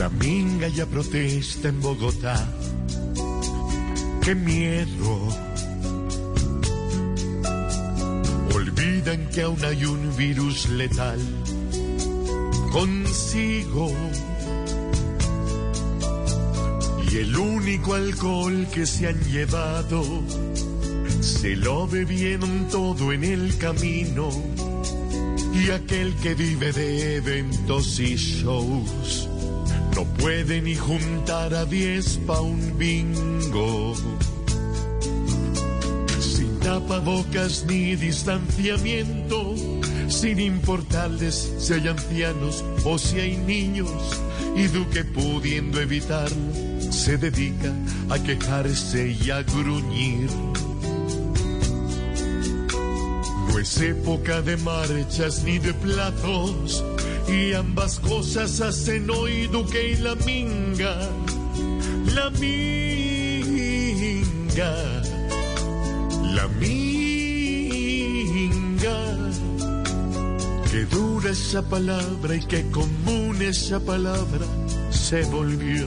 La minga ya protesta en Bogotá. ¡Qué miedo! Olvidan que aún hay un virus letal consigo. Y el único alcohol que se han llevado se lo bebieron todo en el camino. Y aquel que vive de eventos y shows no puede ni juntar a diez pa' un bingo. Sin tapabocas ni distanciamiento, sin importarles si hay ancianos o si hay niños, y Duque pudiendo evitarlo, se dedica a quejarse y a gruñir. Es época de marchas ni de platos, y ambas cosas hacen hoy Duque y la minga. La minga. La minga. Qué dura esa palabra y qué común esa palabra se volvió.